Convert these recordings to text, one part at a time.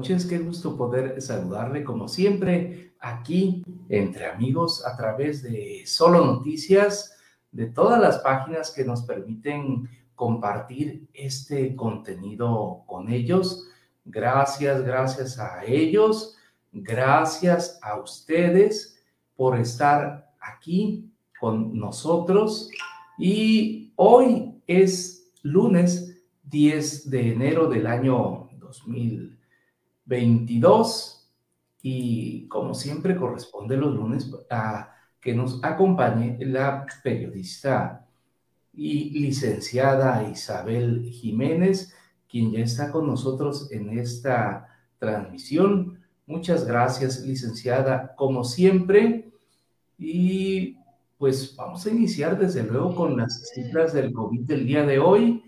noches, qué gusto poder saludarle como siempre aquí entre amigos a través de Solo Noticias, de todas las páginas que nos permiten compartir este contenido con ellos. Gracias, gracias a ellos, gracias a ustedes por estar aquí con nosotros. Y hoy es lunes 10 de enero del año 2022 y como siempre corresponde los lunes a que nos acompañe la periodista y licenciada Isabel Jiménez, quien ya está con nosotros en esta transmisión. Muchas gracias, licenciada, como siempre. Y pues vamos a iniciar desde luego con las cifras del COVID del día de hoy.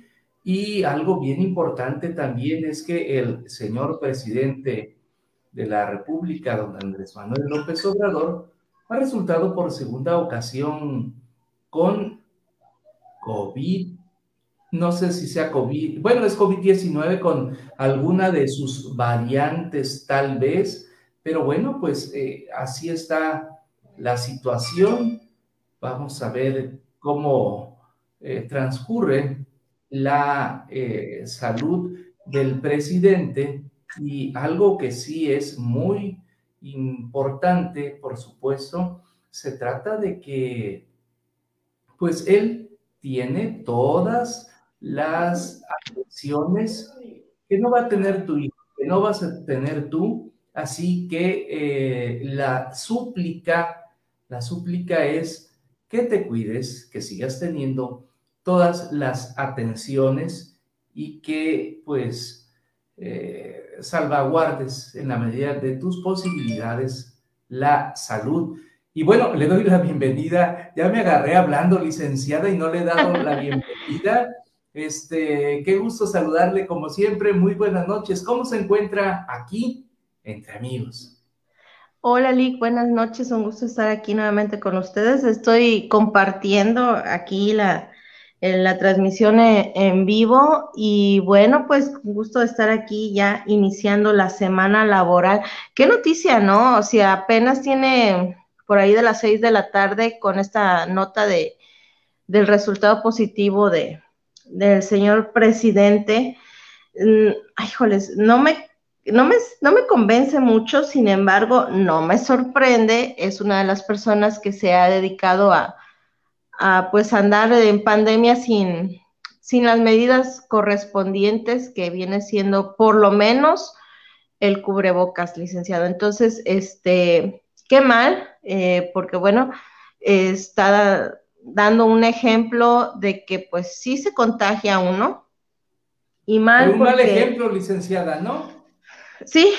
Y algo bien importante también es que el señor presidente de la República, don Andrés Manuel López Obrador, ha resultado por segunda ocasión con COVID. No sé si sea COVID, bueno, es COVID-19 con alguna de sus variantes tal vez, pero bueno, pues eh, así está la situación. Vamos a ver cómo eh, transcurre la eh, salud del presidente. Y algo que sí es muy importante, por supuesto, se trata de que pues él tiene todas las atenciones que no va a tener tu hijo, que no vas a tener tú, así que eh, la súplica, la súplica es que te cuides, que sigas teniendo todas las atenciones y que pues eh, salvaguardes en la medida de tus posibilidades la salud. Y bueno, le doy la bienvenida. Ya me agarré hablando, licenciada, y no le he dado la bienvenida. Este, qué gusto saludarle como siempre. Muy buenas noches. ¿Cómo se encuentra aquí entre amigos? Hola, Lick. Buenas noches. Un gusto estar aquí nuevamente con ustedes. Estoy compartiendo aquí la, en la transmisión e, en vivo y bueno, pues gusto estar aquí ya iniciando la semana laboral. Qué noticia, ¿no? O sea, apenas tiene por ahí de las seis de la tarde con esta nota de del resultado positivo de del señor presidente. Mm, ay, no me no me, no me convence mucho, sin embargo, no me sorprende. Es una de las personas que se ha dedicado a, a pues andar en pandemia sin, sin las medidas correspondientes que viene siendo por lo menos el cubrebocas, licenciado. Entonces, este, qué mal, eh, porque bueno, está dando un ejemplo de que pues sí se contagia uno. Y mal. un mal ejemplo, licenciada, ¿no? Sí,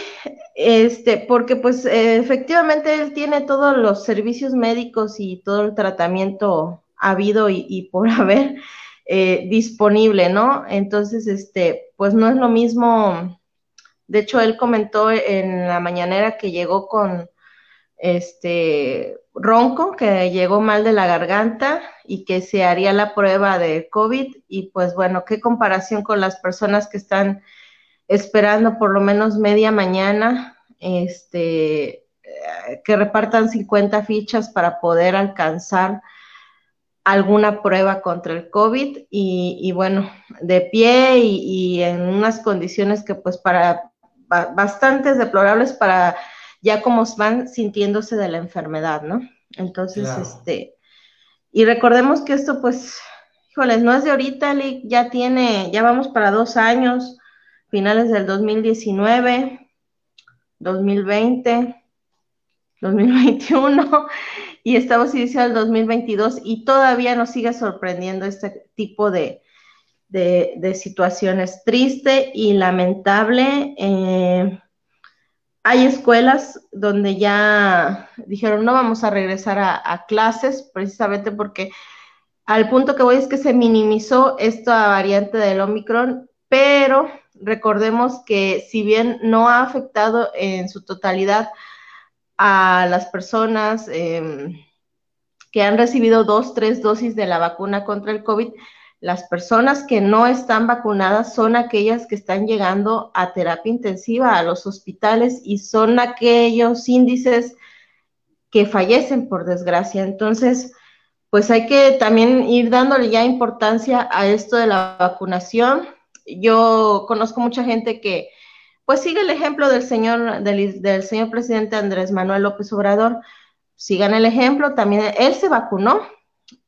este, porque pues efectivamente él tiene todos los servicios médicos y todo el tratamiento habido y, por haber eh, disponible, ¿no? Entonces, este, pues no es lo mismo. De hecho, él comentó en la mañanera que llegó con este ronco, que llegó mal de la garganta y que se haría la prueba de COVID. Y pues bueno, qué comparación con las personas que están esperando por lo menos media mañana, este, eh, que repartan 50 fichas para poder alcanzar alguna prueba contra el COVID y, bueno, de pie y, en unas condiciones que pues para bastantes deplorables para ya como van sintiéndose de la enfermedad, ¿no? Entonces, este, y recordemos que esto pues, híjoles, no es de ahorita, ya tiene, ya vamos para dos años, finales del 2019, 2020, 2021 y estamos iniciando el 2022 y todavía nos sigue sorprendiendo este tipo de, de, situaciones. Triste y lamentable. Eh, hay escuelas donde ya dijeron no vamos a regresar a, clases precisamente porque al punto que voy es que se minimizó esta variante del Omicron, pero recordemos que si bien no ha afectado en su totalidad a las personas em, que han recibido dos, tres dosis de la vacuna contra el COVID, las personas que no están vacunadas son aquellas que están llegando a terapia intensiva, a los hospitales, y son aquellos índices que fallecen, por desgracia. Entonces, pues hay que también ir dándole ya importancia a esto de la vacunación. Yo conozco mucha gente que, pues sigue el ejemplo del señor, del, señor presidente Andrés Manuel López Obrador. Sigan el ejemplo, también él se vacunó,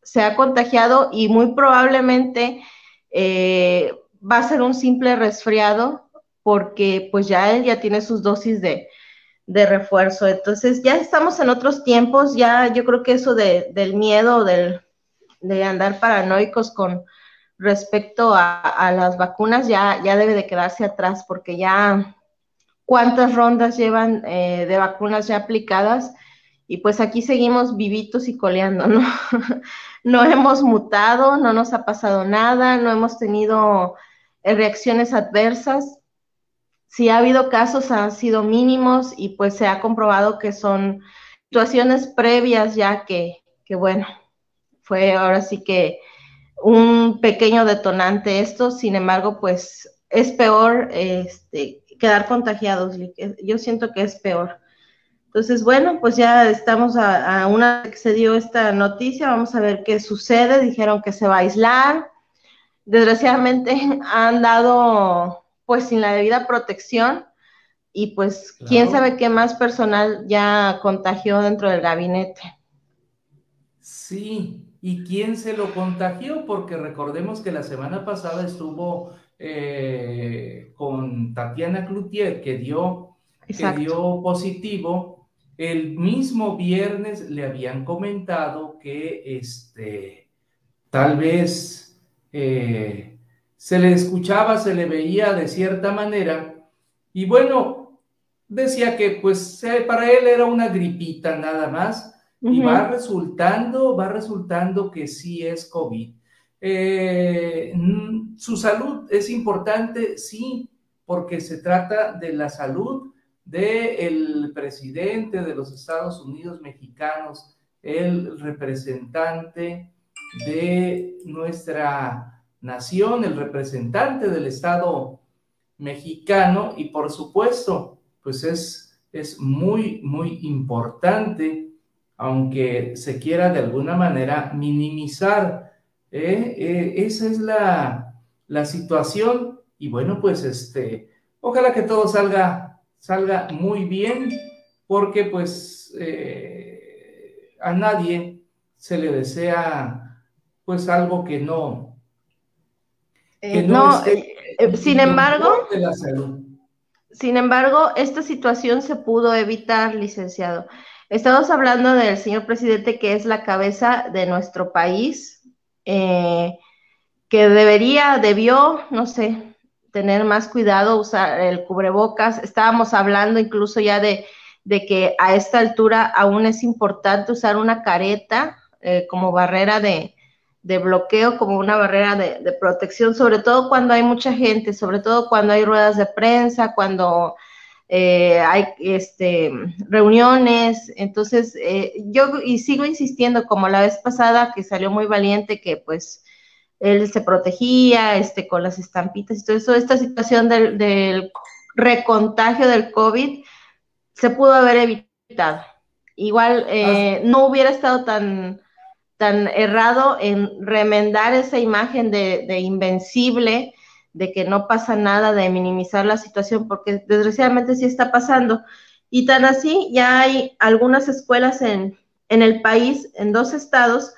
se ha contagiado y muy probablemente eh, va a ser un simple resfriado porque pues ya él ya tiene sus dosis de, refuerzo. Entonces ya estamos en otros tiempos, ya yo creo que eso del miedo, del, de andar paranoicos con respecto a, las vacunas ya, ya debe de quedarse atrás porque ya cuántas rondas llevan eh, de vacunas ya aplicadas y pues aquí seguimos vivitos y coleando, ¿no? no hemos mutado, no nos ha pasado nada, no hemos tenido eh, reacciones adversas. Si ha habido casos, han sido mínimos y pues se ha comprobado que son situaciones previas ya que, que bueno, fue ahora sí que un pequeño detonante esto, sin embargo, pues es peor este, quedar contagiados. Yo siento que es peor. Entonces, bueno, pues ya estamos a, una que se dio esta noticia, vamos a ver qué sucede. Dijeron que se va a aislar. Desgraciadamente han dado pues sin la debida protección y pues quién sabe qué más personal ya contagió dentro del gabinete. Sí, ¿y quién se lo contagió? Porque recordemos que la semana pasada estuvo eh, con Tatiana Cloutier, que dio, que dio positivo. El mismo viernes le habían comentado que este, tal vez eh, se le escuchaba, se le veía de cierta manera. Y bueno, decía que pues para él era una gripita nada más y va resultando, va resultando que sí es COVID. Eh, su salud es importante, sí, porque se trata de la salud del presidente de los Estados Unidos mexicanos, el representante de nuestra nación, el representante del Estado mexicano y por supuesto, pues es, es muy, muy importante, aunque se quiera de alguna manera minimizar. ¿eh? Eh, esa es la, la situación y bueno, pues este, ojalá que todo salga salga muy bien, porque pues eh, a nadie se le desea pues algo que no. No, sin embargo, sin embargo, esta situación se pudo evitar, licenciado. Estamos hablando del señor presidente que es la cabeza de nuestro país, que debería, debió, no sé, tener más cuidado, usar el cubrebocas. Estábamos hablando incluso ya de, que a esta altura aún es importante usar una careta eh, como barrera de, bloqueo, como una barrera de, protección, sobre todo cuando hay mucha gente, sobre todo cuando hay ruedas de prensa, cuando eh, hay este, reuniones. Entonces, eh, yo y sigo insistiendo, como la vez pasada que salió muy valiente, que pues él se protegía este, con las estampitas y todo eso. Esta situación del, recontagio del COVID se pudo haber evitado. Igual eh, no hubiera estado tan, tan errado en remendar esa imagen de, de, invencible, de que no pasa nada, de minimizar la situación, porque desgraciadamente sí está pasando. Y tan así, ya hay algunas escuelas en, en el país, en dos estados,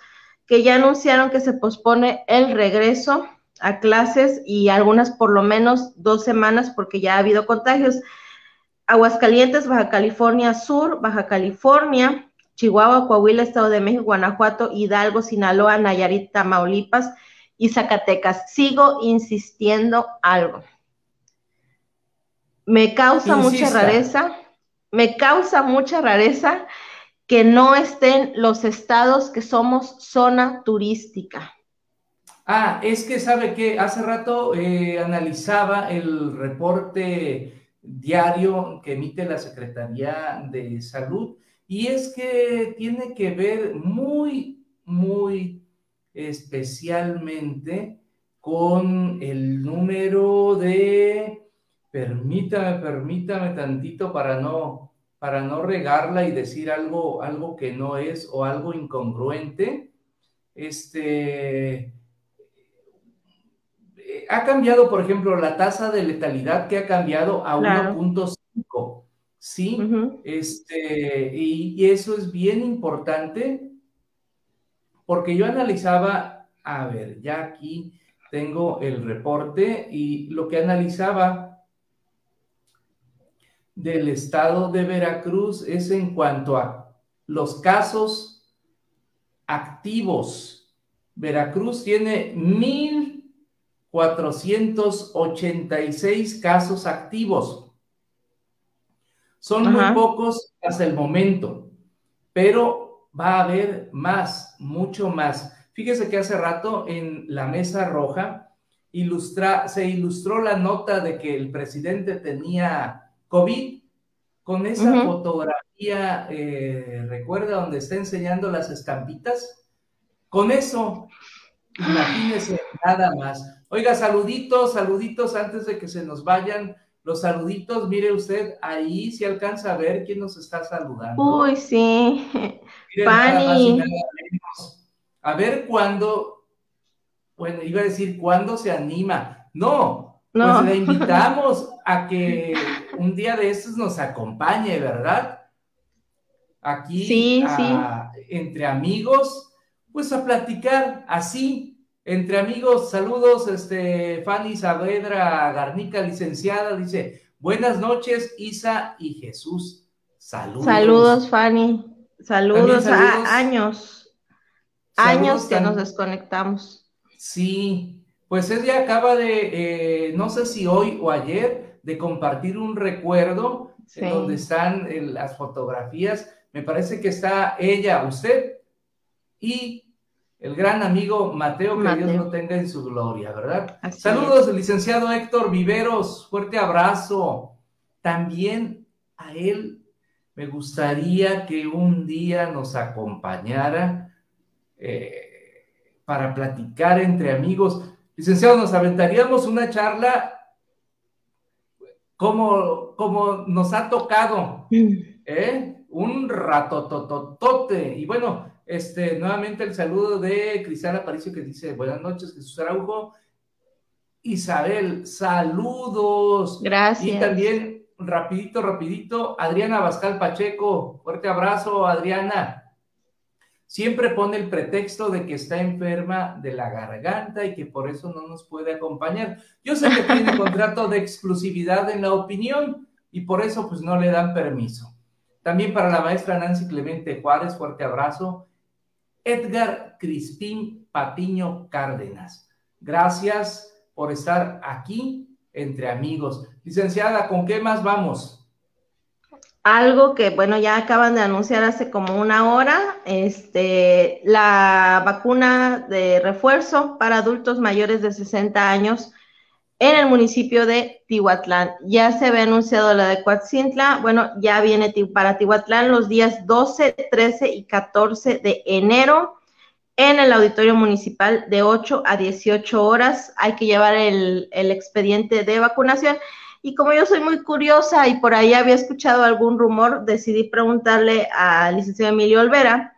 que ya anunciaron que se pospone el regreso a clases y algunas por lo menos dos semanas porque ya ha habido contagios. Aguascalientes, Baja California Sur, Baja California, Chihuahua, Coahuila, Estado de México, Guanajuato, Hidalgo, Sinaloa, Nayarit, Tamaulipas y Zacatecas. Sigo insistiendo algo. Me causa mucha rareza, me causa mucha rareza que no estén los estados que somos zona turística. Ah, es que sabe que hace rato eh, analizaba el reporte diario que emite la Secretaría de Salud y es que tiene que ver muy, muy especialmente con el número de, permítame, permítame tantito para no, para no regarla y decir algo, algo que no es o algo incongruente. Este, ha cambiado, por ejemplo, la tasa de letalidad que ha cambiado a 1.5, ¿sí? este, y, eso es bien importante porque yo analizaba, a ver, ya aquí tengo el reporte y lo que analizaba del estado de Veracruz es en cuanto a los casos activos. Veracruz tiene mil 486 casos activos. Son muy pocos hasta el momento, pero va a haber más, mucho más. Fíjese que hace rato en la mesa roja ilustra, se ilustró la nota de que el presidente tenía COVID con esa fotografía, eh, recuerda donde está enseñando las estampitas, con eso, imagínese nada más. Oiga, saluditos, saluditos antes de que se nos vayan. Los saluditos, mire usted, ahí si alcanza a ver quién nos está saludando. Uy, sí. Fanny. A ver cuándo, bueno, iba a decir cuándo se anima. No, no. pues le invitamos a que un día de estos nos acompañe, ¿verdad? Aquí, sí, sí. entre amigos, pues a platicar así, entre amigos, saludos, este, Fanny Saavedra Garnica, licenciada, dice, buenas noches, Isa y Jesús. Saludos. Saludos, Fanny. Saludos, a años. años que nos desconectamos. Sí, pues ella acaba de, eh, no sé si hoy o ayer, de compartir un recuerdo donde están eh, las fotografías. Me parece que está ella, usted y el gran amigo Mateo, que Dios lo tenga en su gloria, ¿verdad? Saludos, licenciado Héctor Viveros, fuerte abrazo. También a él me gustaría que un día nos acompañara eh, para platicar entre amigos. Licenciado, nos aventaríamos una charla como, como nos ha tocado, mm. ¿eh? Un ratototote. Y bueno, este, nuevamente el saludo de Cristal Aparicio que dice, buenas noches, Jesús Araujo. Isabel, saludos. Gracias. Y también, rapidito, rapidito, Adriana Bascal Pacheco, fuerte abrazo, Adriana. Siempre pone el pretexto de que está enferma de la garganta y que por eso no nos puede acompañar. Yo sé que tiene contrato de exclusividad en la opinión y por eso pues no le dan permiso. También para la maestra Nancy Clemente Juárez, fuerte abrazo. Edgar Crispín Patiño Cárdenas. Gracias por estar aquí entre amigos. Licenciada, ¿con qué más vamos? Algo que, bueno, ya acaban de anunciar hace como una hora, este, la vacuna de refuerzo para adultos mayores de 60 años en el municipio de Tihuatlán. Ya se había anunciado la de Coatzintla, bueno, ya viene para Tihuatlán los días 12, 13 y 14 de enero en el auditorio municipal de 8 a 18 horas. Hay que llevar el, el expediente de vacunación. Y como yo soy muy curiosa y por ahí había escuchado algún rumor, decidí preguntarle al licenciado Emilio Olvera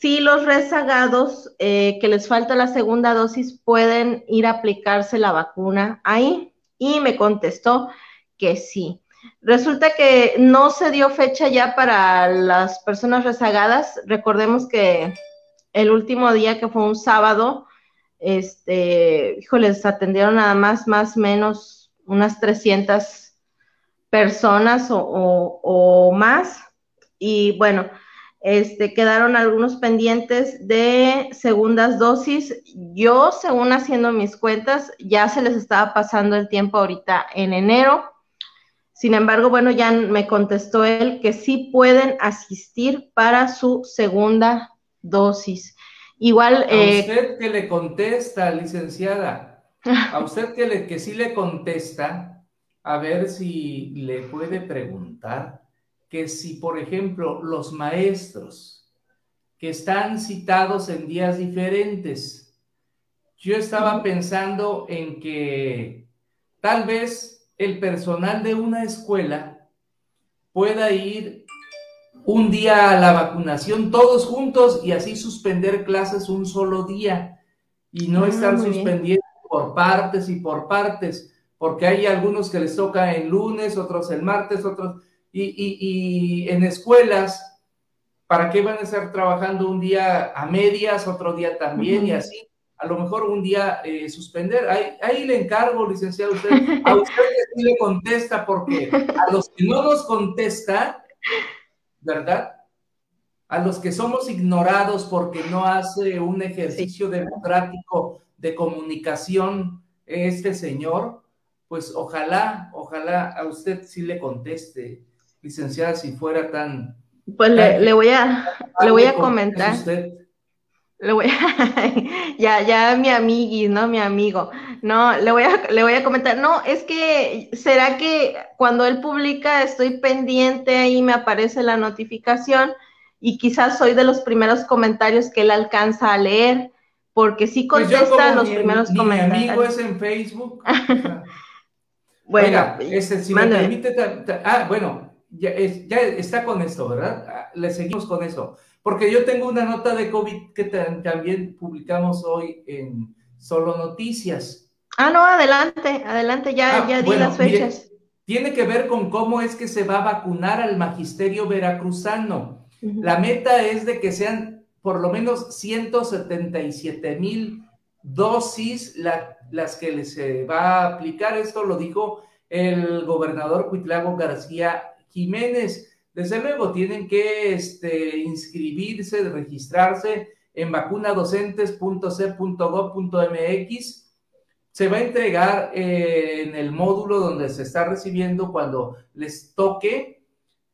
si los rezagados eh, que les falta la segunda dosis pueden ir a aplicarse la vacuna ahí. Y me contestó que sí. Resulta que no se dio fecha ya para las personas rezagadas. Recordemos que el último día que fue un sábado, este, híjoles, atendieron nada más, más menos unas 300 personas o más. Y bueno, este, quedaron algunos pendientes de segundas dosis. Yo, según haciendo mis cuentas, ya se les estaba pasando el tiempo ahorita en enero. Sin embargo, bueno, ya me contestó él que sí pueden asistir para su segunda dosis. Igual. A eh, usted que le contesta, licenciada, a usted que, le, que sí le contesta, a ver si le puede preguntar que si, por ejemplo, los maestros que están citados en días diferentes yo estaba pensando en que tal vez el personal de una escuela pueda ir un día a la vacunación todos juntos y así suspender clases un solo día y no ah, estar suspendiendo por partes y por partes, porque hay algunos que les toca en lunes, otros el martes, otros, y, en escuelas, ¿para qué van a estar trabajando un día a medias, otro día también y así? A lo mejor un día eh, suspender. Ahí, le encargo, licenciado, usted, a usted sí le contesta, porque a los que no nos contesta, ¿verdad? A los que somos ignorados porque no hace un ejercicio democrático de comunicación este señor, pues ojalá, ojalá a usted sí le conteste, licenciada, si fuera tan... Pues le, voy a, le voy a comentar. Le voy a, ya, ya mi amigui, ¿no? Mi amigo. No, le voy a, le voy a comentar. No, es que, ¿será que cuando él publica estoy pendiente y me aparece la notificación? Y quizás soy de los primeros comentarios que él alcanza a leer porque sí pues contesta los primeros comentarios. Mi amigo es en Facebook. bueno, ese, si me permite, ah, bueno, ya, está con esto, ¿verdad? Ah, le seguimos con eso. Porque yo tengo una nota de COVID que también publicamos hoy en Solo Noticias. Ah, no, adelante, adelante, ya, ah, ya di las fechas. tiene que ver con cómo es que se va a vacunar al magisterio veracruzano. La meta es de que sean por lo menos 177 mil dosis las que les se va a aplicar. Esto lo dijo el gobernador Cuitlago García Jiménez. Desde luego, tienen que este, inscribirse, registrarse en vacunadocentes.c.gov.mx. Se va a entregar eh, en el módulo donde se está recibiendo cuando les toque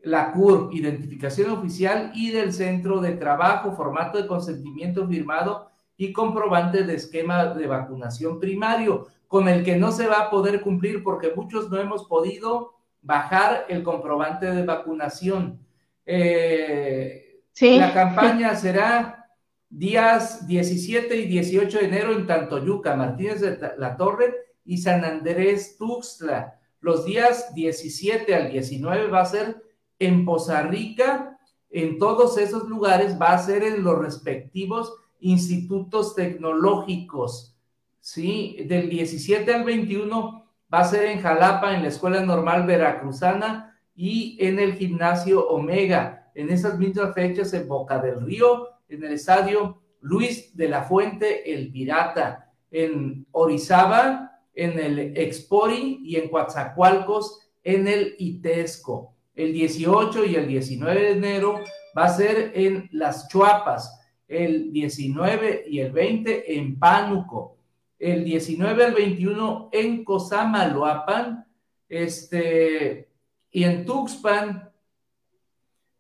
la CUR, identificación oficial y del centro de trabajo, formato de consentimiento firmado y comprobante de esquema de vacunación primario, con el que no se va a poder cumplir porque muchos no hemos podido bajar el comprobante de vacunación. Eh, la campaña será días 17 y 18 de enero en Tantoyuca, Martínez de la Torre y San Andrés Tuxtla. Los días 17 al 19 va a ser en Poza Rica, en todos esos lugares va a ser en los respectivos institutos tecnológicos, ¿sí? Del 17 al 21 va a ser en Jalapa, en la Escuela Normal Veracruzana y en el Gimnasio Omega. En esas mismas fechas en Boca del Río, en el Estadio Luis de la Fuente, el Pirata, en Orizaba, en el Expori y en Coatzacoalcos, en el Itesco. El 18 y el 19 de enero va a ser en Las Chuapas, el 19 y el 20 en Pánuco, el 19 al 21 en Cosamaloapan, este, y en Tuxpan,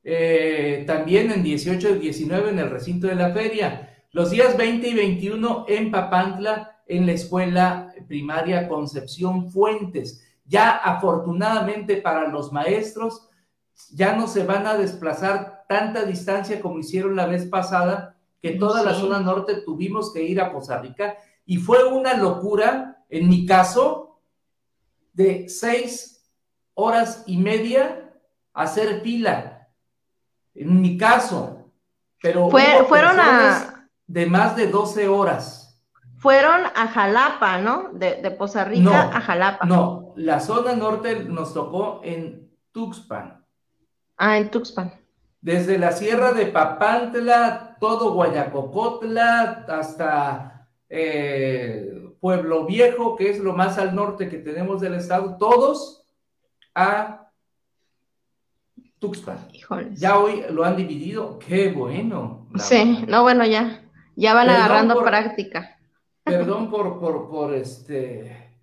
eh, también en 18 y 19 en el recinto de la feria. Los días 20 y 21 en Papantla, en la escuela primaria Concepción Fuentes. Ya afortunadamente para los maestros, ya no se van a desplazar tanta distancia como hicieron la vez pasada, que toda la zona norte tuvimos que ir a Poza Rica y fue una locura, en mi caso, de seis horas y media hacer fila. En mi caso, pero fueron a de más de 12 horas fueron a Jalapa, ¿no? De, de Poza Rica a Jalapa. No, la zona norte nos tocó en Tuxpan. Ah, en Tuxpan. Desde la sierra de Papantla, todo Guayacocotla, hasta eh, Pueblo Viejo, que es lo más al norte que tenemos del estado, todos a Tuxpan. Ya hoy lo han dividido, qué bueno. Sí, no, bueno, ya, ya van agarrando práctica. Perdón por, por, por este,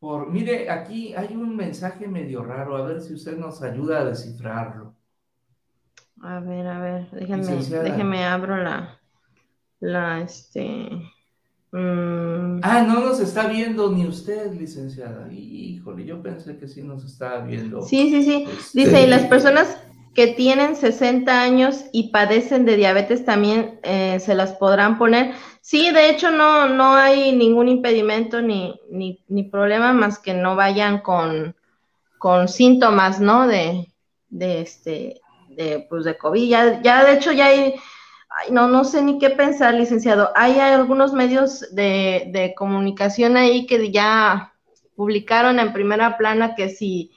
por, mire, aquí hay un mensaje medio raro, a ver si usted nos ayuda a descifrarlo. A ver, a ver, déjeme, déjeme abro la, la, este... Mm. Ah, no nos está viendo ni usted, licenciada. Híjole, yo pensé que sí nos estaba viendo. Sí, sí, sí. Dice, y las este, personas que tienen 60 años y padecen de diabetes también eh, se las podrán poner. Sí, de hecho no, no hay ningún impedimento ni, ni, problema más que no vayan con, con síntomas, ¿no? De, de este, de, pues de COVID. Ya, ya de hecho ya hay, no, no sé ni qué pensar, licenciado. Hay algunos medios de, de comunicación ahí que ya publicaron en primera plana que si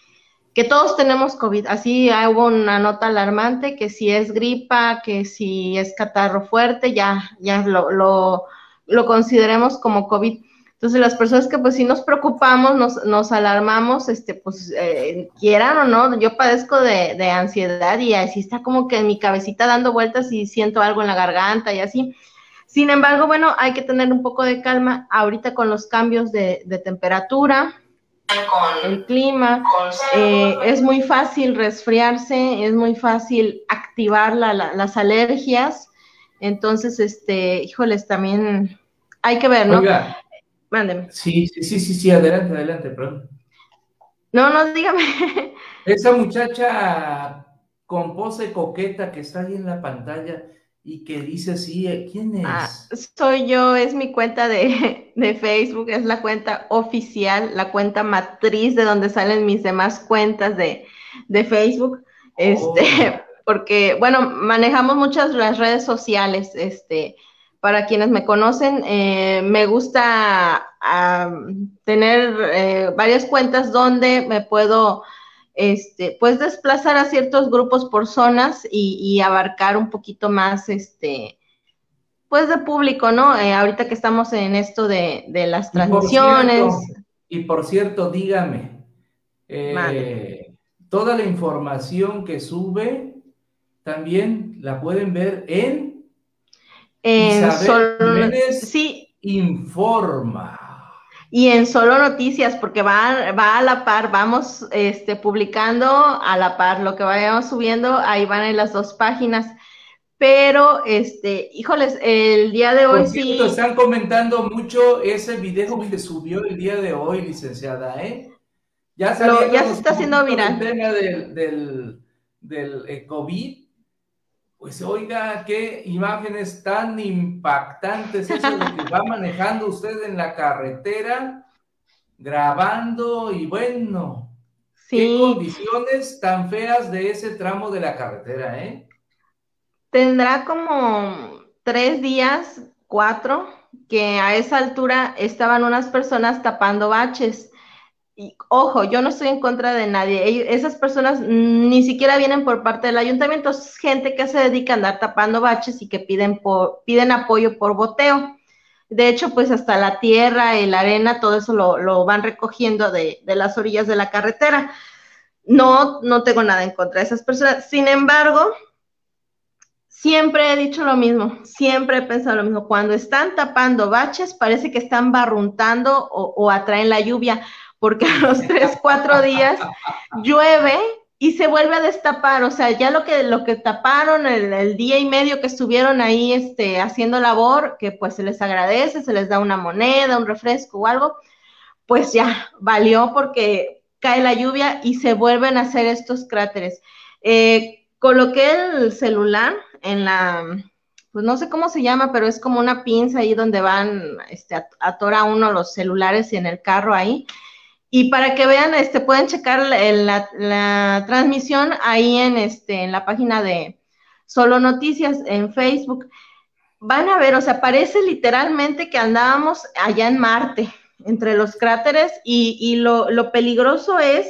que todos tenemos COVID. Así hubo una nota alarmante que si es gripa, que si es catarro fuerte, ya, ya lo, lo, lo consideremos como COVID. Entonces las personas que pues sí nos preocupamos, nos, nos alarmamos, este, pues eh, quieran o no, yo padezco de, de, ansiedad y así está como que en mi cabecita dando vueltas y siento algo en la garganta y así. Sin embargo, bueno, hay que tener un poco de calma ahorita con los cambios de, de temperatura, con el clima. Eh, es muy fácil resfriarse, es muy fácil activar las alergias. Entonces, este, híjoles, también hay que ver, ¿no? Mándeme. Sí, sí, sí, sí, sí, adelante, adelante, perdón. No, no, dígame. Esa muchacha con pose coqueta que está ahí en la pantalla, y que dice así, ¿quién ah, es? soy yo, es mi cuenta de, Facebook, es la cuenta oficial, la cuenta matriz de donde salen mis demás cuentas de, Facebook. Este, oh. porque, bueno, manejamos muchas las redes sociales, este, para quienes me conocen, eh, me gusta tener eh, varias cuentas donde me puedo este, pues desplazar a ciertos grupos por zonas y, abarcar un poquito más, este, pues de público, ¿no? Eh, ahorita que estamos en esto de, las transmisiones. Y por cierto, dígame, eh, toda la información que sube también la pueden ver en, en Isabel sí. Informa y en solo noticias, porque va, va a la par, vamos este, publicando a la par, lo que vayamos subiendo, ahí van en las dos páginas. Pero, este, híjoles, el día de hoy sí. Están comentando mucho ese video que subió el día de hoy, licenciada, ¿eh? Ya, ya se está haciendo viral. El tema del, del, del eh, COVID pues oiga, qué imágenes tan impactantes eso de que va manejando usted en la carretera, grabando y bueno, qué condiciones tan feas de ese tramo de la carretera, ¿eh? Tendrá como tres días, cuatro, que a esa altura estaban unas personas tapando baches y ojo, yo no estoy en contra de nadie. esas personas ni siquiera vienen por parte del ayuntamiento, es gente que se dedica a andar tapando baches y que piden, piden apoyo por boteo. De hecho, pues hasta la tierra y la arena, todo eso lo, van recogiendo de, las orillas de la carretera. No, no tengo nada en contra de esas personas. Sin embargo, siempre he dicho lo mismo, siempre he pensado lo mismo. Cuando están tapando baches, parece que están barruntando o atraen la lluvia porque a los tres, cuatro días llueve y se vuelve a destapar, o sea, ya lo que, lo que taparon el, día y medio que estuvieron ahí este, haciendo labor, que pues se les agradece, se les da una moneda, un refresco o algo, pues ya valió porque cae la lluvia y se vuelven a hacer estos cráteres. Eh, coloqué el celular en la, pues no sé cómo se llama, pero es como una pinza ahí donde van, este, atora uno los celulares y en el carro ahí y para que vean, este, pueden checar la, transmisión ahí en, este, en la página de Solo Noticias en Facebook. Van a ver, o sea, parece literalmente que andábamos allá en Marte, entre los cráteres, y, lo, lo, peligroso es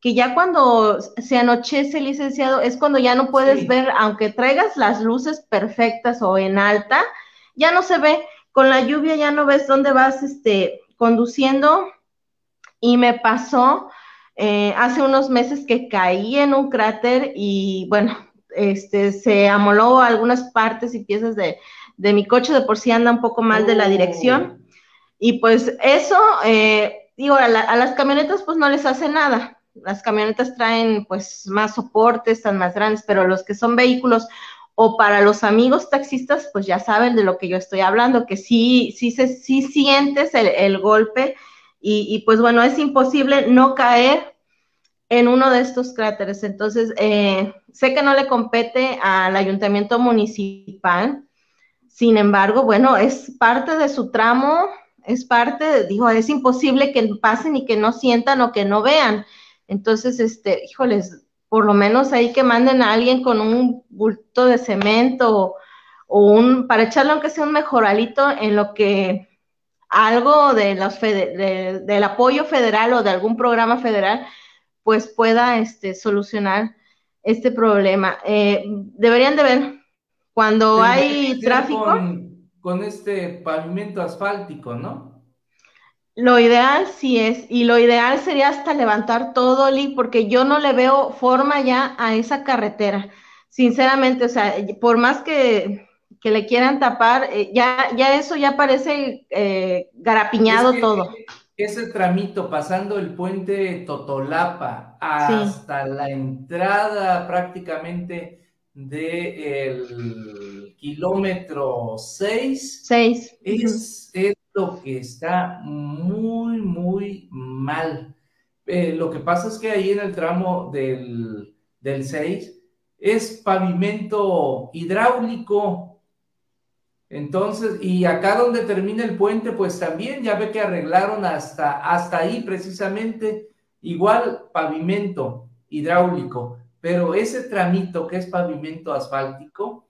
que ya cuando se anochece, licenciado, es cuando ya no puedes ver, aunque traigas las luces perfectas o en alta, ya no se ve. Con la lluvia ya no ves dónde vas este, conduciendo y me pasó eh, hace unos meses que caí en un cráter y bueno, este, se amoló algunas partes y piezas de, mi coche, de por sí anda un poco mal de la dirección. Oh. Y pues eso, eh, digo, a, las camionetas pues no les hace nada. Las camionetas traen pues más soportes, están más grandes, pero los que son vehículos o para los amigos taxistas pues ya saben de lo que yo estoy hablando, que sí, sí, se, sí sientes el, el golpe y, pues bueno, es imposible no caer en uno de estos cráteres. Entonces, eh, sé que no le compete al ayuntamiento municipal, sin embargo, bueno, es parte de su tramo, es parte, dijo, es imposible que pasen y que no sientan o que no vean. Entonces, este, híjoles, por lo menos ahí que manden a alguien con un bulto de cemento o, un, para echarle aunque sea un mejoralito en lo que algo de los del apoyo federal o de algún programa federal, pues pueda este, solucionar este problema. Eh, deberían de ver cuando hay tráfico. Con, este pavimento asfáltico, ¿no? Lo ideal sí es, y lo ideal sería hasta levantar todo, Lee, porque yo no le veo forma ya a esa carretera. Sinceramente, o sea, por más que, le quieran tapar, eh, ya, ya eso ya parece eh, garapiñado todo. Ese tramito pasando el puente Totolapa hasta la entrada prácticamente del kilómetro 6, Es, lo que está muy, muy mal. Eh, lo que pasa es que ahí en el tramo del, del 6 es pavimento hidráulico. Entonces, y acá donde termina el puente, pues también ya ve que arreglaron hasta, hasta ahí precisamente, igual pavimento hidráulico pero ese tramito que es pavimento asfáltico,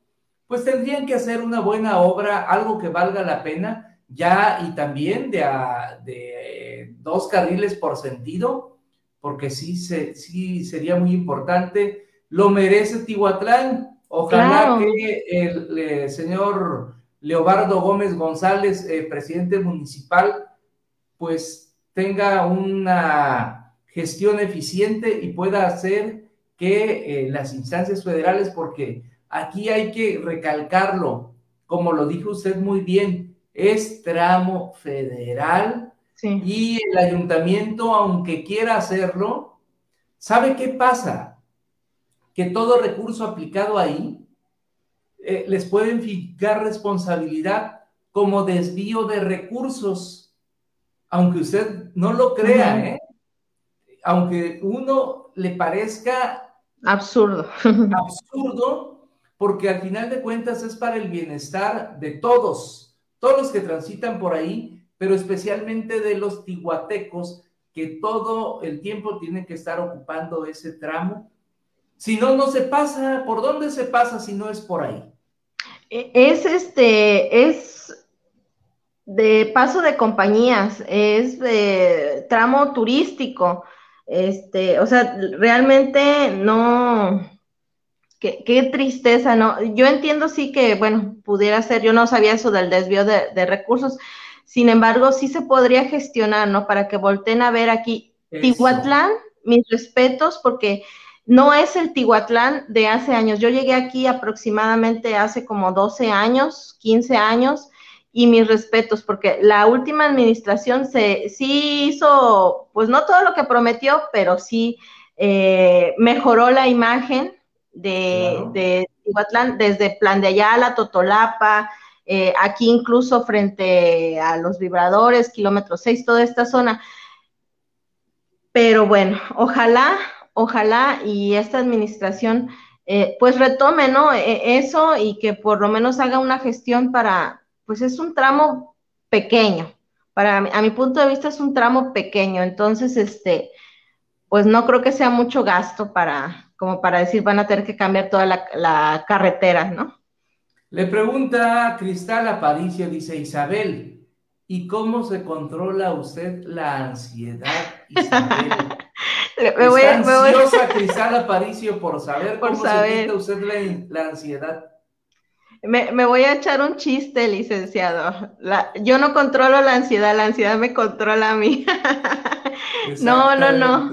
pues tendrían que hacer una buena obra, algo que valga la pena, ya y también de, de dos carriles por sentido, porque sí, se, sí sería muy importante. Lo merece Tihuatlán. Ojalá que el, eh, señor Leobardo Gómez González, eh, presidente municipal, pues tenga una gestión eficiente y pueda hacer que eh, las instancias federales, porque aquí hay que recalcarlo, como lo dijo usted muy bien, es tramo federal y el ayuntamiento, aunque quiera hacerlo, ¿sabe qué pasa? Que todo recurso aplicado ahí eh, les pueden fijar responsabilidad como desvío de recursos, aunque usted no lo crea, ¿eh? aunque uno le parezca Absurdo. Absurdo, porque al final de cuentas es para el bienestar de todos, todos los que transitan por ahí, pero especialmente de los tihuatecos que todo el tiempo tienen que estar ocupando ese tramo. Si no, no se pasa. ¿Por dónde se pasa si no es por ahí? Es este, es de paso de compañías, es de tramo turístico. Este, o sea, realmente no, qué, tristeza, ¿no? Yo entiendo sí que, bueno, pudiera ser, yo no sabía eso del desvío de, recursos, sin embargo, sí se podría gestionar, ¿no? Para que volteen a ver aquí. Tihuatlán, mis respetos, porque no es el Tihuatlán de hace años. Yo llegué aquí aproximadamente hace como 12 años, 15 años, y mis respetos, porque la última administración se, sí hizo, pues no todo lo que prometió, pero sí eh, mejoró la imagen de, de desde Plan de Ayala, Totolapa, eh, aquí incluso frente a los vibradores, kilómetro 6, toda esta zona. Pero bueno, ojalá, ojalá y esta administración eh, pues retome, ¿no? E, eso y que por lo menos haga una gestión para, pues es un tramo pequeño. Para a mi punto de vista es un tramo pequeño, entonces, este, pues no creo que sea mucho gasto para, como para decir, van a tener que cambiar toda la, carretera, ¿no? Le pregunta Cristal Aparicio, dice Isabel, ¿y cómo se controla usted la ansiedad, Isabel? me voy, ansiosa Cristal Aparicio por saber cómo se quita usted la ansiedad. Me, voy a echar un chiste, licenciado. yo no controlo la ansiedad, la ansiedad me controla a mí. no, no, no.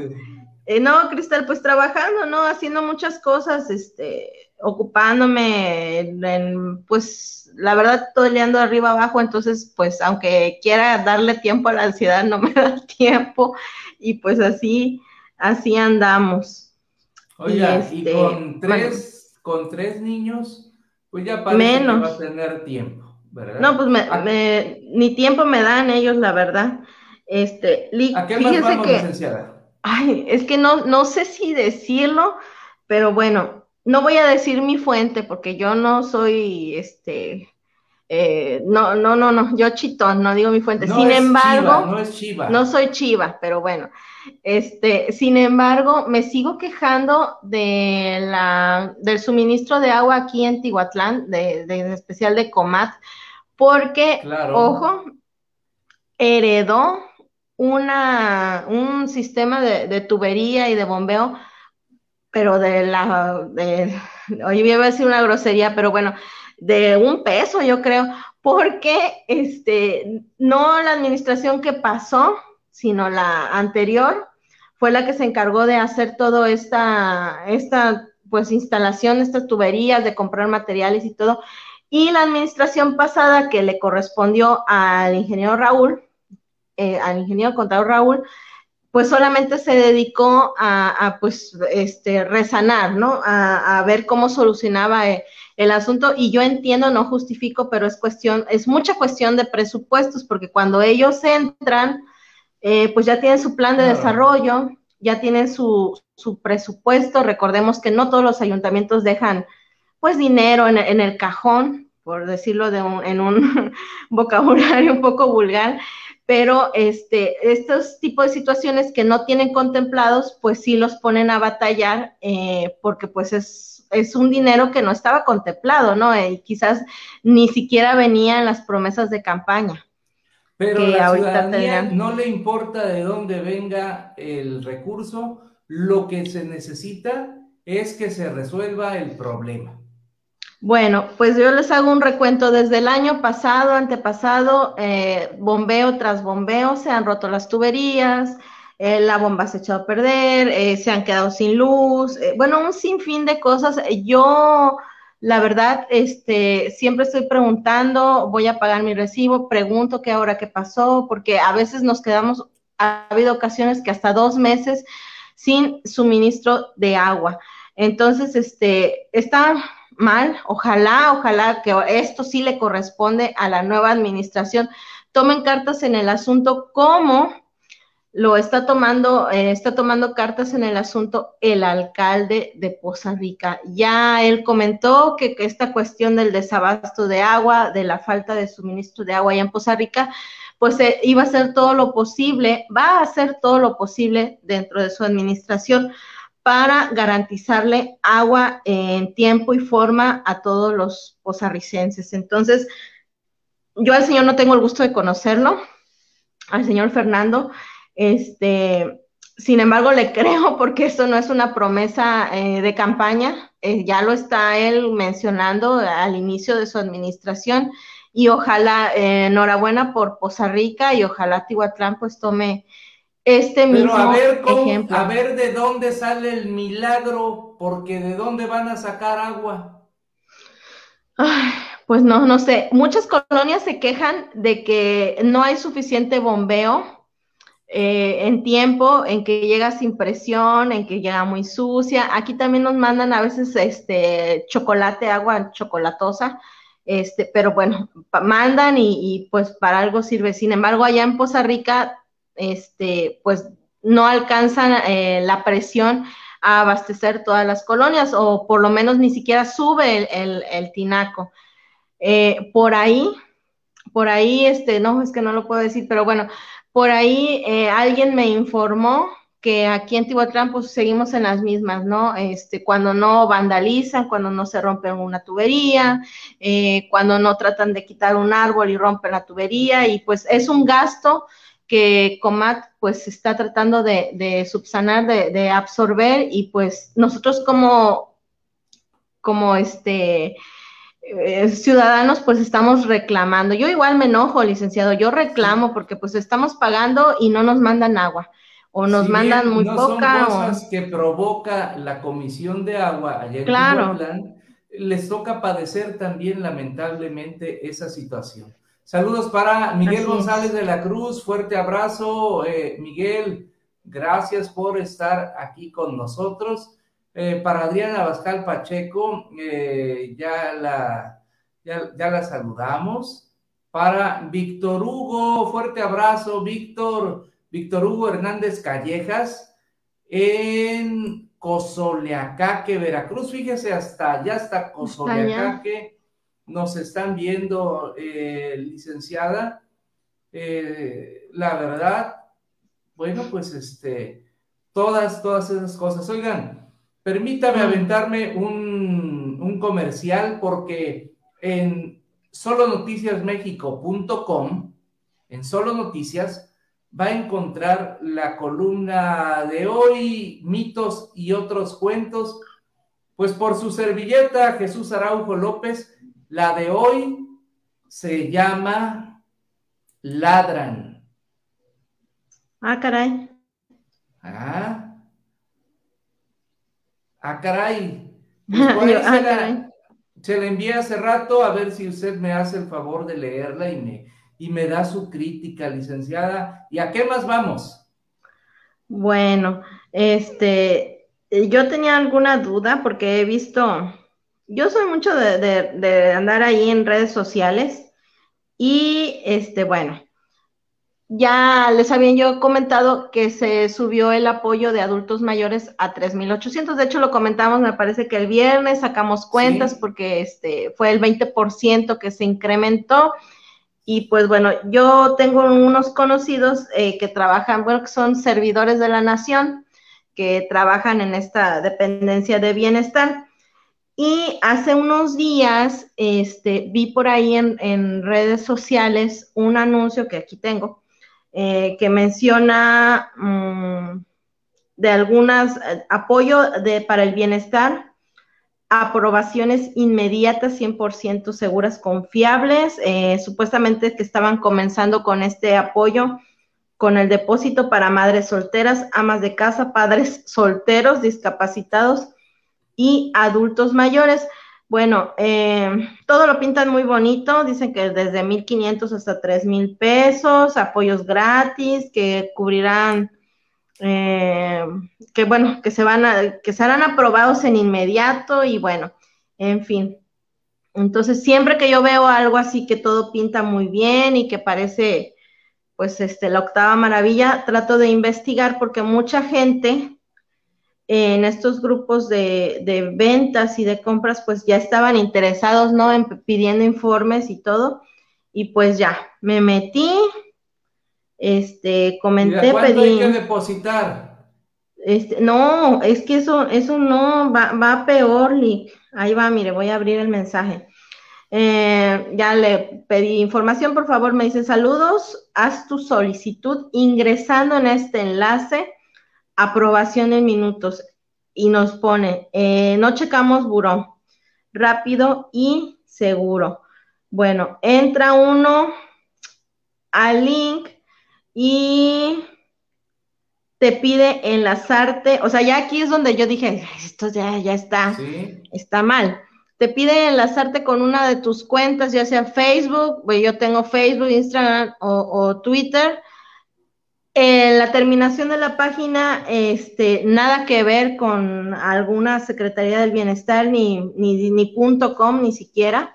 Eh, no, Cristal, pues trabajando, ¿no? Haciendo muchas cosas, este, ocupándome en, pues, la verdad, todo ando arriba abajo, entonces, pues, aunque quiera darle tiempo a la ansiedad, no me da tiempo, y pues así, así andamos. Oye, y, este, con tres, con tres niños, pues ya parece Menos. que va a tener tiempo, ¿verdad? No, pues me, ni tiempo me dan ellos, la verdad. Este, ¿A qué más vamos, licenciada? ay, es que no, no sé si decirlo, pero bueno, no voy a decir mi fuente porque yo no soy, este, eh, no, no, no, no, yo chitón, no digo mi fuente. sin embargo, no es chiva. No soy chiva, pero bueno. Este, sin embargo, me sigo quejando de la, del suministro de agua aquí en Tihuatlán, de, de especial de Comat, porque, ojo, heredó una, un sistema de, tubería y de bombeo, pero de la, de, oye, voy a decir una grosería, pero bueno, de un peso, yo creo, porque este, no la administración que pasó, sino la anterior, fue la que se encargó de hacer todo esta, esta pues instalación, estas tuberías, de comprar materiales y todo. Y la administración pasada que le correspondió al ingeniero Raúl, eh, al ingeniero contador Raúl, pues solamente se dedicó a, pues, este, resanar, ¿no? A, ver cómo solucionaba eh, el, asunto. Y yo entiendo, no justifico, pero es cuestión, es mucha cuestión de presupuestos, porque cuando ellos entran, eh, pues ya tienen su plan de desarrollo, ya tienen su, su, presupuesto. Recordemos que no todos los ayuntamientos dejan, pues, dinero en, en el cajón, por decirlo de en un vocabulario un poco vulgar pero este, estos tipos de situaciones que no tienen contemplados, pues sí los ponen a batallar eh, porque pues es, es, un dinero que no estaba contemplado, ¿no? Y quizás ni siquiera venía en las promesas de campaña. Pero la ciudadanía no le importa de dónde venga el recurso, lo que se necesita es que se resuelva el problema. Bueno, pues yo les hago un recuento. Desde el año pasado, antepasado, eh, bombeo tras bombeo, se han roto las tuberías, eh, la bomba se ha echado a perder, eh, se han quedado sin luz, bueno, un sinfín de cosas. Yo, la verdad, este, siempre estoy preguntando, voy a pagar mi recibo, pregunto qué ahora qué pasó, porque a veces nos quedamos, ha habido ocasiones que hasta dos meses sin suministro de agua. Entonces, este, está mal. Ojalá, ojalá que esto sí le corresponde a la nueva administración. Tomen cartas en el asunto como lo está tomando, eh, está tomando cartas en el asunto el alcalde de Poza Rica. Ya él comentó que, esta cuestión del desabasto de agua, de la falta de suministro de agua allá en Poza Rica, pues eh, iba a hacer todo lo posible, va a hacer todo lo posible dentro de su administración para garantizarle agua en tiempo y forma a todos los posarricenses. Entonces, yo al señor no tengo el gusto de conocerlo, al señor Fernando, este, sin embargo, le creo porque eso no es una promesa eh, de campaña, eh, ya lo está él mencionando al inicio de su administración y ojalá, eh, enhorabuena por Poza Rica y ojalá Tihuatlán pues tome este mismo Pero a ver, ejemplo. a ver de dónde sale el milagro, porque de dónde van a sacar agua. pues no, no sé. Muchas colonias se quejan de que no hay suficiente bombeo eh, en tiempo, en que llega sin presión, en que llega muy sucia. Aquí también nos mandan a veces este chocolate, agua chocolatosa. Este, pero bueno, mandan y, pues para algo sirve. Sin embargo, allá en Poza Rica este, pues no alcanzan eh, la presión a abastecer todas las colonias o por lo menos ni siquiera sube el, tinaco. Eh, por ahí, por ahí, este, no, es que no lo puedo decir, pero bueno, por ahí eh, alguien me informó que aquí en Tihuatlán pues seguimos en las mismas, ¿no? Este, cuando no vandalizan, cuando no se rompen una tubería, cuando no tratan de quitar un árbol y rompen la tubería y pues es un gasto que Comat pues está tratando de, subsanar, de, absorber y pues nosotros como, como este, eh, ciudadanos pues estamos reclamando. Yo igual me enojo, licenciado, yo reclamo porque pues estamos pagando y no nos mandan agua o nos mandan muy poca. Son cosas que provoca la Comisión de Agua allá en claro. les toca padecer también lamentablemente esa situación. Saludos para Miguel González de la Cruz, fuerte abrazo. Eh, Miguel, gracias por estar aquí con nosotros. Eh, para Adriana Bascal Pacheco, eh, ya, la, ya, la saludamos. Para Víctor Hugo, fuerte abrazo, Víctor. Víctor Hugo Hernández Callejas. en Cozoleacaque, Veracruz. Fíjese, hasta allá, hasta Cozoleacaque, nos están viendo, eh, licenciada. La verdad, bueno, pues este, todas, todas esas cosas. Oigan, permítame aventarme un, un comercial porque en solonoticiasmexico.com, en Solo Noticias, va a encontrar la columna de hoy, mitos y otros cuentos, pues por su servilleta Jesús Araujo López, la de hoy se llama Ladran. Ah, caray. Ah. Ah, caray. Pues ah, se, la, se la envié hace rato a ver si usted me hace el favor de leerla y me, y me da su crítica, licenciada. ¿Y a qué más vamos? Bueno, este, yo tenía alguna duda porque he visto, yo soy mucho de, andar ahí en redes sociales y, este, bueno, ya les había yo comentado que se subió el apoyo de adultos mayores a 3.800. De hecho, lo comentamos, me parece que el viernes sacamos cuentas porque este, fue el 20% que se incrementó y pues bueno, yo tengo unos conocidos eh, que trabajan, bueno, que son servidores de la nación, que trabajan en esta dependencia de bienestar. Y hace unos días este, vi por ahí en, redes sociales un anuncio que aquí tengo, eh, que menciona mm, de algunas eh, apoyo de, para el bienestar aprobaciones inmediatas, 100% seguras, confiables. Eh, supuestamente que estaban comenzando con este apoyo, con el depósito para madres solteras, amas de casa, padres solteros, discapacitados y adultos mayores. Bueno, eh, todo lo pintan muy bonito, dicen que desde 1.500 hasta 3.000 pesos, apoyos gratis que cubrirán eh, que bueno, que se van a, que serán aprobados en inmediato y bueno, en fin. Entonces, siempre que yo veo algo así que todo pinta muy bien y que parece, pues, este, la octava maravilla, trato de investigar porque mucha gente en estos grupos de, de ventas y de compras, pues ya estaban interesados, ¿no? En pidiendo informes y todo. Y pues ya, me metí, este, comenté, pedí. hay que depositar? Este, no, es que eso, eso no, va, va peor, Lick. Ahí va, mire, voy a abrir el mensaje. Eh, ya le pedí información, por favor, me dice saludos, haz tu solicitud ingresando en este enlace, aprobación en minutos, y nos pone, eh, no checamos buró, rápido y seguro. Bueno, entra uno al link y te pide enlazarte, o sea, ya aquí es donde yo dije, esto ya, ya está, está mal. Te pide enlazarte con una de tus cuentas, ya sea Facebook, pues yo tengo Facebook, Instagram o, Twitter. En la terminación de la página, este, nada que ver con alguna Secretaría del Bienestar, ni, ni, ni punto com, ni siquiera.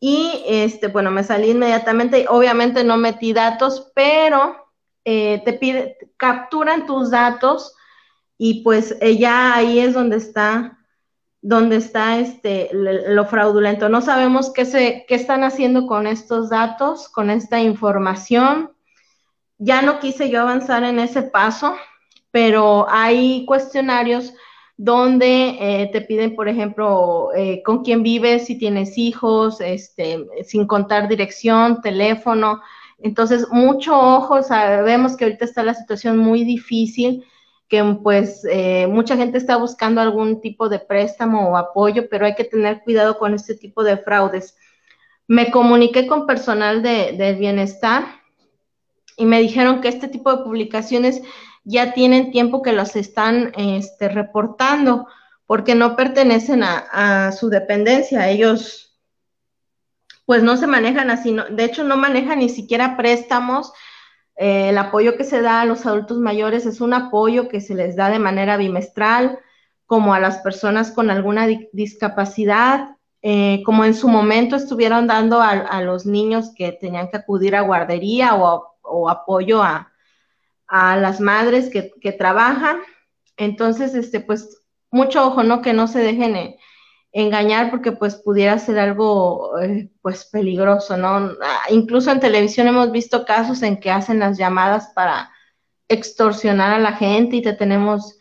Y este, bueno, me salí inmediatamente, obviamente no metí datos, pero eh, te pide, capturan tus datos y pues eh, ya ahí es donde está, donde está este, lo fraudulento. No sabemos qué, se, qué están haciendo con estos datos, con esta información. Ya no quise yo avanzar en ese paso, pero hay cuestionarios donde eh, te piden, por ejemplo, eh, con quién vives, si tienes hijos, este, sin contar dirección, teléfono. Entonces, mucho ojo, sabemos que ahorita está la situación muy difícil, que pues eh, mucha gente está buscando algún tipo de préstamo o apoyo, pero hay que tener cuidado con este tipo de fraudes. Me comuniqué con personal de, del bienestar y me dijeron que este tipo de publicaciones ya tienen tiempo que los están este, reportando porque no pertenecen a, su dependencia. Ellos, pues no se manejan así, de hecho no manejan ni siquiera préstamos. Eh, el apoyo que se da a los adultos mayores es un apoyo que se les da de manera bimestral, como a las personas con alguna discapacidad, eh, como en su momento estuvieron dando a, los niños que tenían que acudir a guardería o apoyo a, a las madres que, trabajan. Entonces, este, pues, mucho ojo, ¿no? Que no se dejen eh, engañar porque pues pudiera ser algo eh, pues peligroso, ¿no? Ah, incluso en televisión hemos visto casos en que hacen las llamadas para extorsionar a la gente y te tenemos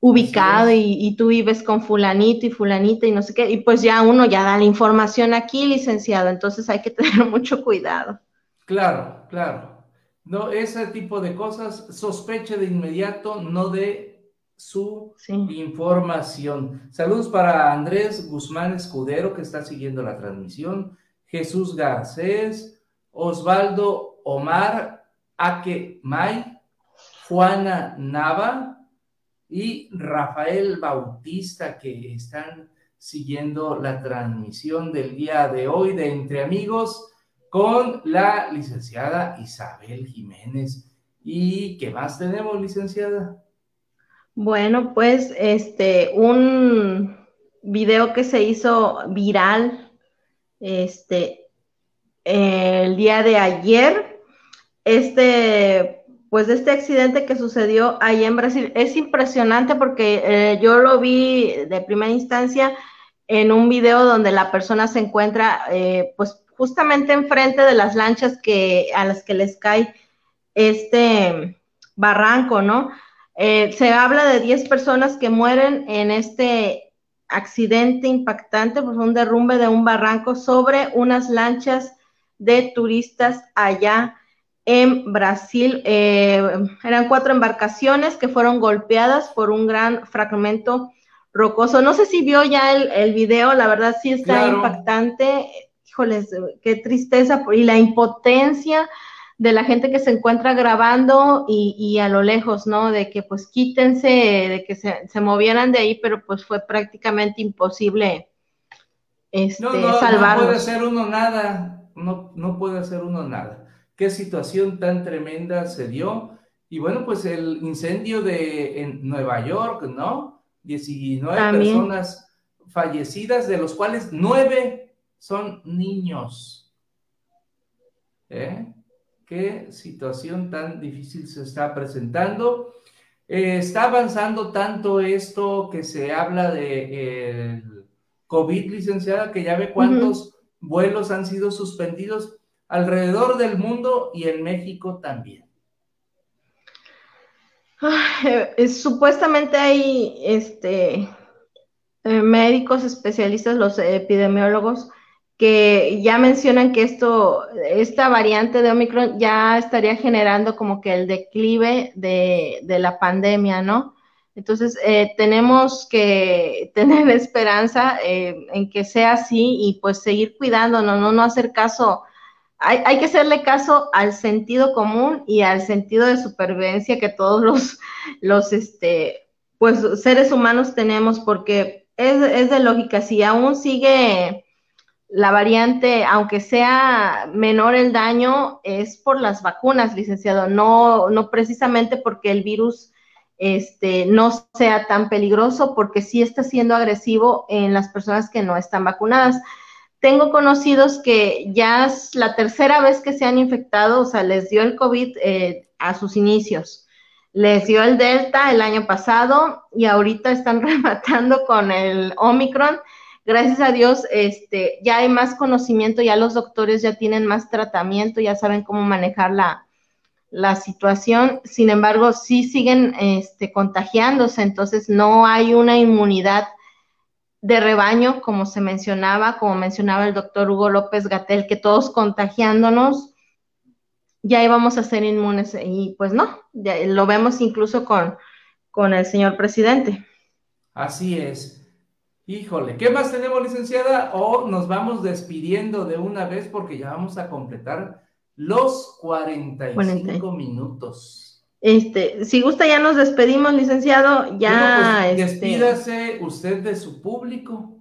ubicado y, tú vives con fulanito y fulanita y no sé qué, y pues ya uno ya da la información aquí, licenciado, entonces hay que tener mucho cuidado. Claro, claro. No, ese tipo de cosas, sospeche de inmediato, no de su información. Saludos para Andrés Guzmán Escudero, que está siguiendo la transmisión, Jesús Garcés, Osvaldo Omar Aque May, Juana Nava, y Rafael Bautista que están siguiendo la transmisión del día de hoy de Entre Amigos con la licenciada Isabel Jiménez. ¿Y qué más tenemos, licenciada? Bueno, pues este, un video que se hizo viral este, el día de ayer. Este pues de este accidente que sucedió ahí en Brasil. Es impresionante porque eh, yo lo vi de primera instancia en un video donde la persona se encuentra eh, pues justamente enfrente de las lanchas que, a las que les cae este barranco, ¿no? Eh, se habla de 10 personas que mueren en este accidente impactante, pues un derrumbe de un barranco sobre unas lanchas de turistas allá en Brasil. Eh, eran cuatro embarcaciones que fueron golpeadas por un gran fragmento rocoso. No sé si vio ya el, el video, la verdad sí está impactante. Híjoles, qué tristeza y la impotencia de la gente que se encuentra grabando y, a lo lejos, ¿no? De que pues quítense, de que se, se movieran de ahí, pero pues fue prácticamente imposible este, no, no, No puede hacer uno nada, no, no puede hacer uno nada qué situación tan tremenda se dio. Y bueno, pues el incendio de en Nueva York, ¿no? 19 personas fallecidas, de los cuales 9 son niños. ¿Eh? Qué situación tan difícil se está presentando. Eh, está avanzando tanto esto que se habla de COVID, licenciada, que ya ve cuántos vuelos han sido suspendidos alrededor del mundo y en México también. Eh, supuestamente hay este, eh, médicos especialistas, los epidemiólogos, que ya mencionan que esto, esta variante de Omicron ya estaría generando como que el declive de, la pandemia, ¿no? Entonces, eh, tenemos que tener esperanza en que sea así y pues seguir cuidándonos, no, no hacer caso hay, que hacerle caso al sentido común y al sentido de supervivencia que todos los, los este, pues, seres humanos tenemos, porque es, es de lógica, si aún sigue la variante, aunque sea menor el daño, es por las vacunas, licenciado, no, no precisamente porque el virus este, no sea tan peligroso, porque sí está siendo agresivo en las personas que no están vacunadas tengo conocidos que ya es la tercera vez que se han infectado, o sea, les dio el COVID eh, a sus inicios. Les dio el Delta el año pasado y ahorita están rematando con el Omicron. Gracias a Dios, este, ya hay más conocimiento, ya los doctores ya tienen más tratamiento, ya saben cómo manejar la, la situación. Sin embargo, sí siguen este, contagiándose, entonces no hay una inmunidad de rebaño, como se mencionaba, como mencionaba el doctor Hugo López Gatel, que todos contagiándonos ya íbamos a ser inmunes y pues no, lo vemos incluso con, con el señor presidente. Así es. Híjole, ¿qué más tenemos, licenciada? O nos vamos despidiendo de una vez porque ya vamos a completar los 45 minutos. Este, si gusta, ya nos despedimos, licenciado. Ya. Pues, este, despídase usted de su público.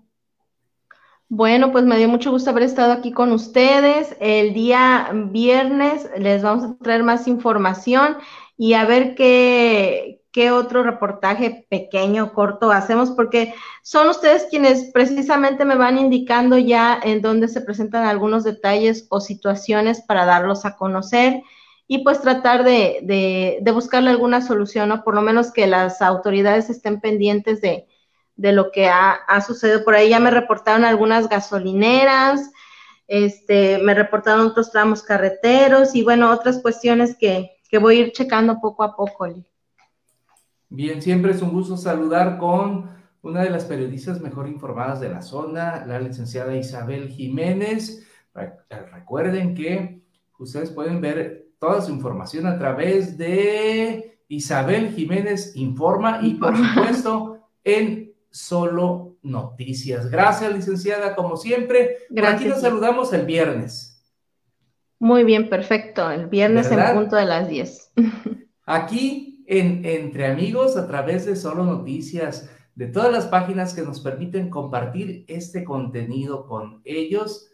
Bueno, pues me dio mucho gusto haber estado aquí con ustedes. El día viernes les vamos a traer más información y a ver qué, qué otro reportaje pequeño, corto hacemos, porque son ustedes quienes precisamente me van indicando ya en dónde se presentan algunos detalles o situaciones para darlos a conocer y pues tratar de, buscarle alguna solución, ¿no? Por lo menos que las autoridades estén pendientes de, lo que ha, sucedido. Por ahí ya me reportaron algunas gasolineras, este, me reportaron otros tramos carreteros y bueno, otras cuestiones que, que voy a ir checando poco a poco. Bien, siempre es un gusto saludar con una de las periodistas mejor informadas de la zona, la licenciada Isabel Jiménez. Recuerden que ustedes pueden ver toda su información a través de Isabel Jiménez Informa y por supuesto en Solo Noticias. Gracias, licenciada, como siempre. Gracias. aquí nos saludamos el viernes. Muy bien, perfecto. El viernes en punto de las 10. Aquí en Entre Amigos a través de Solo Noticias, de todas las páginas que nos permiten compartir este contenido con ellos.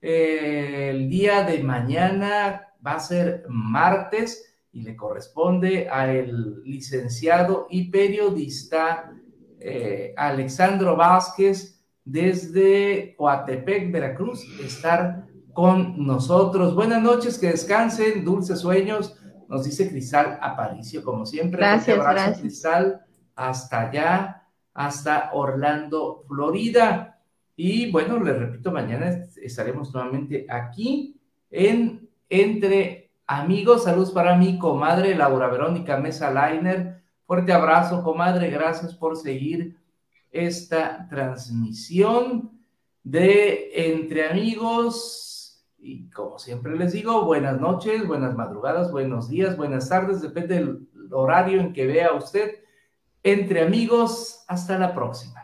Eh, el día de mañana va a ser martes y le corresponde al licenciado y periodista eh, Alexandro Vázquez desde Coatepec, Veracruz, estar con nosotros. Buenas noches, que descansen, dulces sueños, nos dice Cristal Aparicio, como siempre. Gracias, gracias. Cristal, hasta allá, hasta Orlando, Florida. Y bueno, les repito, mañana estaremos nuevamente aquí en Entre Amigos. Saludos para mi comadre Laura Verónica Mesa Lainer. Fuerte abrazo, comadre. Gracias por seguir esta transmisión de Entre Amigos. Y como siempre les digo, buenas noches, buenas madrugadas, buenos días, buenas tardes, depende del horario en que vea usted. Entre amigos, hasta la próxima.